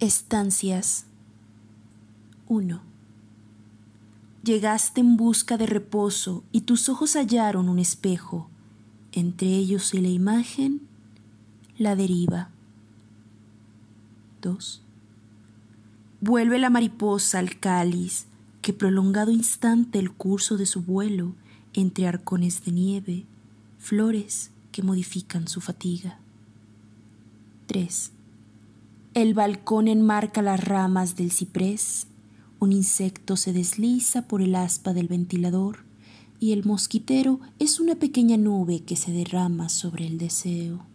Estancias 1. Llegaste en busca de reposo y tus ojos hallaron un espejo, entre ellos y la imagen, la deriva. 2. Vuelve la mariposa al cáliz, que prolongado instante el curso de su vuelo entre arcones de nieve, flores que modifican su fatiga. 3. El balcón enmarca las ramas del ciprés, un insecto se desliza por el aspa del ventilador y el mosquitero es una pequeña nube que se derrama sobre el deseo.